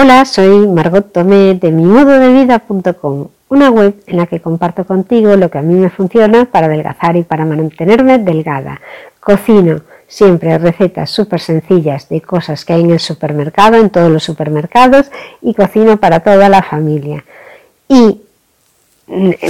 Hola, soy Margot Tomé de mimododevida.com, una web en la que comparto contigo lo que a mí me funciona para adelgazar y para mantenerme delgada. Cocino siempre recetas súper sencillas de cosas que hay en el supermercado, en todos los supermercados, y cocino para toda la familia. Y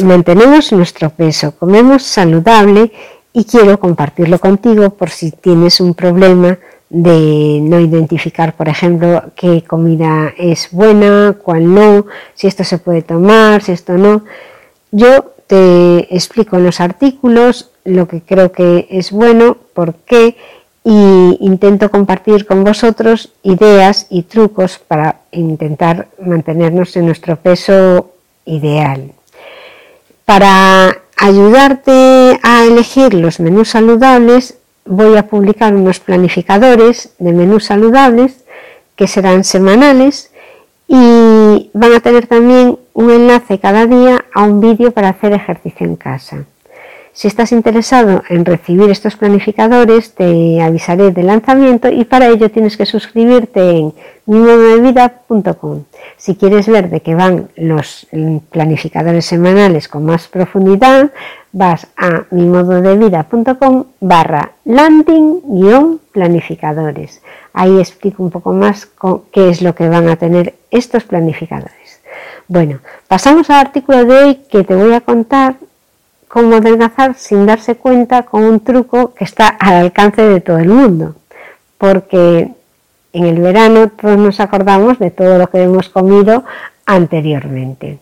mantenemos nuestro peso, comemos saludable y quiero compartirlo contigo por si tienes un problema de no identificar, por ejemplo, qué comida es buena, cuál no, si esto se puede tomar, si esto no. Yo te explico en los artículos lo que creo que es bueno, por qué, y intento compartir con vosotros ideas y trucos para intentar mantenernos en nuestro peso ideal. Para ayudarte a elegir los menús saludables, voy a publicar unos planificadores de menús saludables que serán semanales y van a tener también un enlace cada día a un vídeo para hacer ejercicio en casa. Si estás interesado en recibir estos planificadores, te avisaré del lanzamiento y para ello tienes que suscribirte en mimododevida.com. Si quieres ver de qué van los planificadores semanales con más profundidad, vas a mimododevida.com barra landing-planificadores. Ahí explico un poco más qué es lo que van a tener estos planificadores. Bueno, pasamos al artículo de hoy que te voy a contar cómo adelgazar sin darse cuenta con un truco que está al alcance de todo el mundo. Porque en el verano todos nos acordamos de todo lo que hemos comido anteriormente.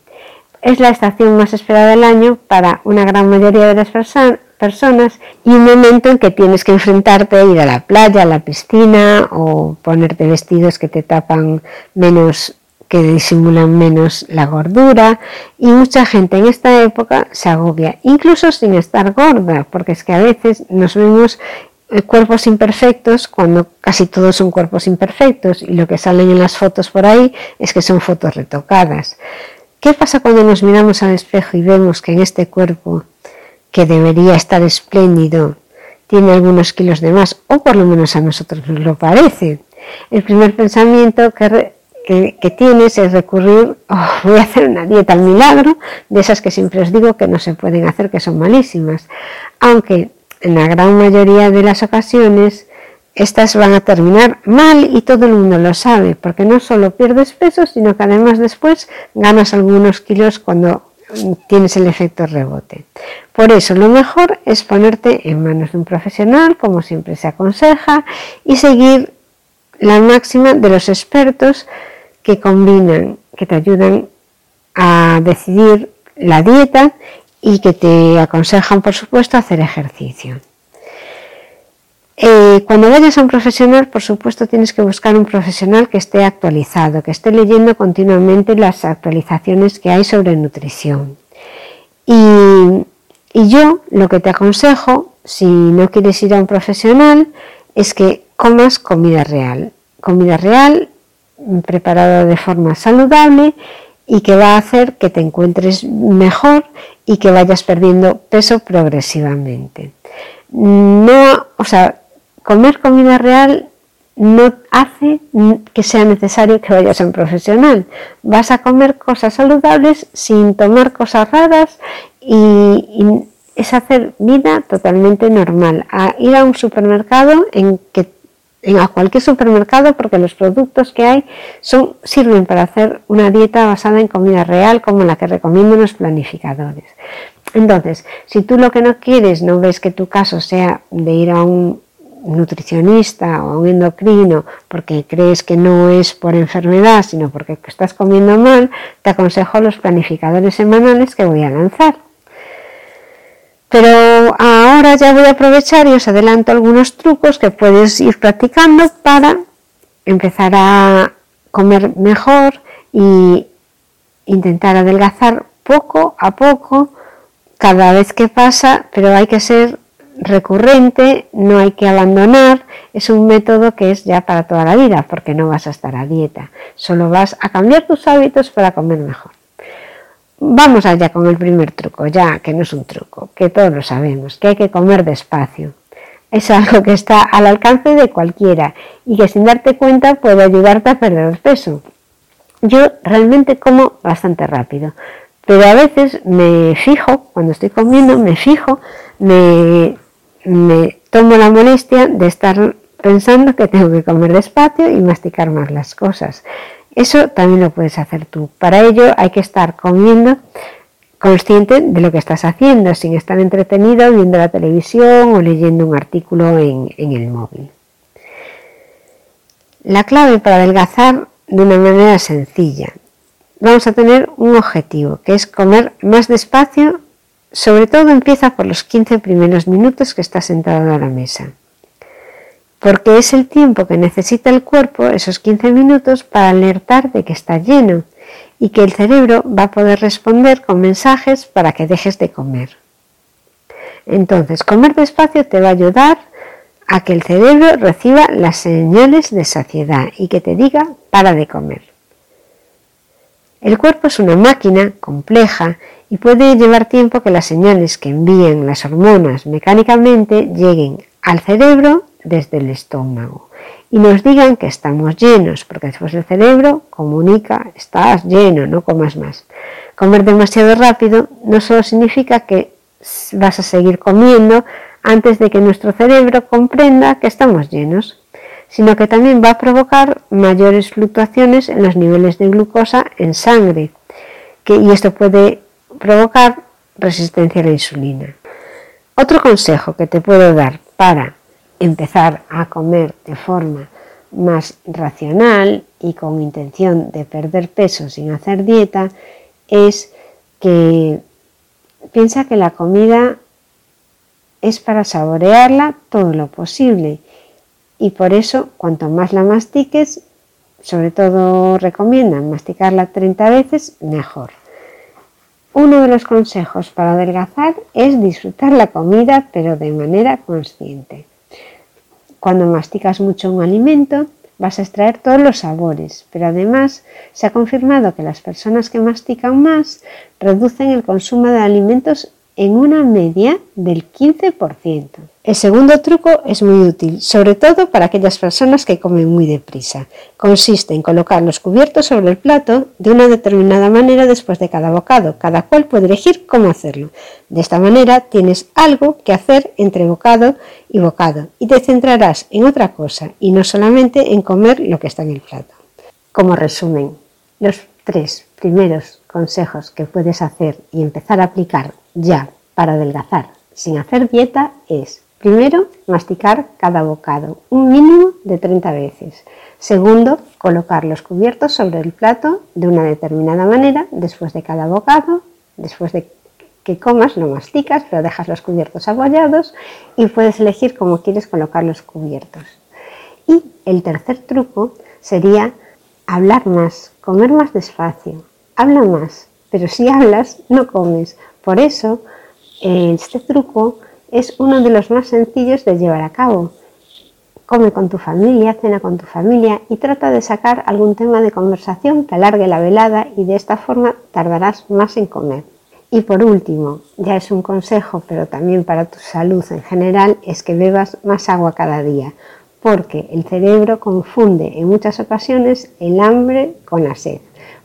Es la estación más esperada del año para una gran mayoría de las personas y un momento en que tienes que enfrentarte a ir a la playa, a la piscina o ponerte vestidos que te tapan menos que disimulan menos la gordura y mucha gente en esta época se agobia, incluso sin estar gorda, porque es que a veces nos vemos eh, cuerpos imperfectos cuando casi todos son cuerpos imperfectos y lo que salen en las fotos por ahí es que son fotos retocadas. ¿Qué pasa cuando nos miramos al espejo y vemos que en este cuerpo, que debería estar espléndido, tiene algunos kilos de más, o por lo menos a nosotros nos lo parece? El primer pensamiento que que, tienes es recurrir, oh, voy a hacer una dieta al milagro, de esas que siempre os digo que no se pueden hacer, que son malísimas. Aunque en la gran mayoría de las ocasiones estas van a terminar mal y todo el mundo lo sabe, porque no solo pierdes peso, sino que además después ganas algunos kilos cuando tienes el efecto rebote. Por eso lo mejor es ponerte en manos de un profesional, como siempre se aconseja, y seguir la máxima de los expertos que combinan, que te ayudan a decidir la dieta y que te aconsejan, por supuesto, hacer ejercicio. Eh, cuando vayas a un profesional, por supuesto, tienes que buscar un profesional que esté actualizado, que esté leyendo continuamente las actualizaciones que hay sobre nutrición. Y, y yo lo que te aconsejo, si no quieres ir a un profesional, es que comas comida real. Comida real preparada de forma saludable y que va a hacer que te encuentres mejor y que vayas perdiendo peso progresivamente. No, o sea, comer comida real no hace que sea necesario que vayas a un profesional. Vas a comer cosas saludables sin tomar cosas raras y, es hacer vida totalmente normal. Ir a un supermercado en que a cualquier supermercado porque los productos que hay son, sirven para hacer una dieta basada en comida real como la que recomiendo los planificadores. Entonces, si tú lo que no quieres, no ves que tu caso sea de ir a un nutricionista o a un endocrino porque crees que no es por enfermedad, sino porque estás comiendo mal, te aconsejo los planificadores semanales que voy a lanzar. Pero ahora ya voy a aprovechar y os adelanto algunos trucos que puedes ir practicando para empezar a comer mejor y intentar adelgazar poco a poco cada vez que pasa, pero hay que ser recurrente, no hay que abandonar, es un método que es ya para toda la vida, porque no vas a estar a dieta, solo vas a cambiar tus hábitos para comer mejor. Vamos allá con el primer truco, ya que no es un truco, que todos lo sabemos, que hay que comer despacio. Es algo que está al alcance de cualquiera y que sin darte cuenta puede ayudarte a perder peso. Yo realmente como bastante rápido, pero a veces me fijo, cuando estoy comiendo, me fijo, me, me tomo la molestia de estar pensando que tengo que comer despacio y masticar más las cosas. Eso también lo puedes hacer tú. Para ello hay que estar comiendo consciente de lo que estás haciendo, sin estar entretenido viendo la televisión o leyendo un artículo en, el móvil. La clave para adelgazar de una manera sencilla. Vamos a tener un objetivo, que es comer más despacio. Sobre todo empieza por los 15 primeros minutos que estás sentado a la mesa. Porque es el tiempo que necesita el cuerpo, esos 15 minutos, para alertar de que está lleno y que el cerebro va a poder responder con mensajes para que dejes de comer. Entonces, comer despacio te va a ayudar a que el cerebro reciba las señales de saciedad y que te diga para de comer. El cuerpo es una máquina compleja y puede llevar tiempo que las señales que envían las hormonas mecánicamente lleguen al cerebro desde el estómago y nos digan que estamos llenos, porque después el cerebro comunica, estás lleno, no comas más. Comer demasiado rápido no solo significa que vas a seguir comiendo antes de que nuestro cerebro comprenda que estamos llenos, sino que también va a provocar mayores fluctuaciones en los niveles de glucosa en sangre, y esto puede provocar resistencia a la insulina. Otro consejo que te puedo dar para empezar a comer de forma más racional y con intención de perder peso sin hacer dieta es que piensa que la comida es para saborearla todo lo posible y por eso cuanto más la mastiques, sobre todo recomiendan masticarla 30 veces, mejor. Uno de los consejos para adelgazar es disfrutar la comida pero de manera consciente. Cuando masticas mucho un alimento, vas a extraer todos los sabores, pero además se ha confirmado que las personas que mastican más reducen el consumo de alimentos en una media del 15%. El segundo truco es muy útil, sobre todo para aquellas personas que comen muy deprisa. Consiste en colocar los cubiertos sobre el plato de una determinada manera después de cada bocado. Cada cual puede elegir cómo hacerlo. De esta manera tienes algo que hacer entre bocado y bocado y te centrarás en otra cosa y no solamente en comer lo que está en el plato. Como resumen, los tres primeros consejos que puedes hacer y empezar a aplicar ya para adelgazar sin hacer dieta es, primero, masticar cada bocado, un mínimo de 30 veces. Segundo, colocar los cubiertos sobre el plato de una determinada manera después de cada bocado, después de que comas, lo masticas, pero dejas los cubiertos apoyados y puedes elegir cómo quieres colocar los cubiertos. Y el tercer truco sería hablar más, comer más despacio. Habla más, pero si hablas, no comes. Por eso, este truco es uno de los más sencillos de llevar a cabo. Come con tu familia, cena con tu familia y trata de sacar algún tema de conversación que alargue la velada y de esta forma tardarás más en comer. Y por último, ya es un consejo, pero también para tu salud en general, es que bebas más agua cada día, porque el cerebro confunde en muchas ocasiones el hambre con la sed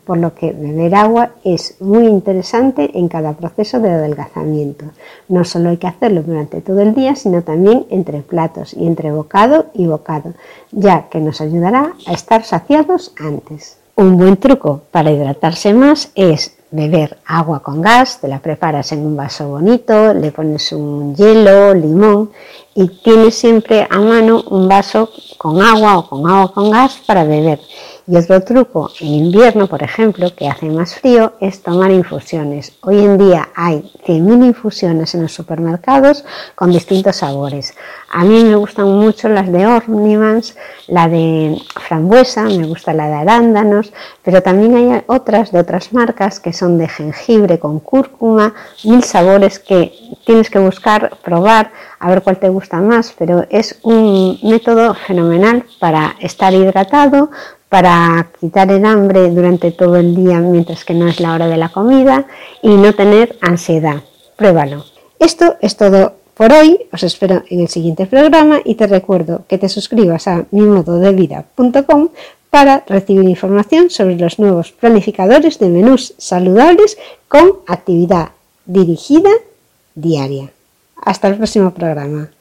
por lo que beber agua es muy interesante en cada proceso de adelgazamiento. No solo hay que hacerlo durante todo el día, sino también entre platos y entre bocado y bocado, ya que nos ayudará a estar saciados antes. Un buen truco para hidratarse más es beber agua con gas, te la preparas en un vaso bonito, le pones un hielo, limón y tienes siempre a mano un vaso con agua o con agua con gas para beber. Y otro truco en invierno, por ejemplo, que hace más frío, es tomar infusiones. Hoy en día hay 100.000 infusiones en los supermercados con distintos sabores. A mí me gustan mucho las de Ornimans, la de frambuesa, me gusta la de arándanos, pero también hay otras de otras marcas que son de jengibre con cúrcuma, mil sabores que tienes que buscar, probar, a ver cuál te gusta más, pero es un método fenomenal para estar hidratado, para quitar el hambre durante todo el día mientras que no es la hora de la comida y no tener ansiedad. Pruébalo. Esto es todo por hoy. Os espero en el siguiente programa y te recuerdo que te suscribas a mimododevida.com para recibir información sobre los nuevos planificadores de menús saludables con actividad dirigida diaria. Hasta el próximo programa.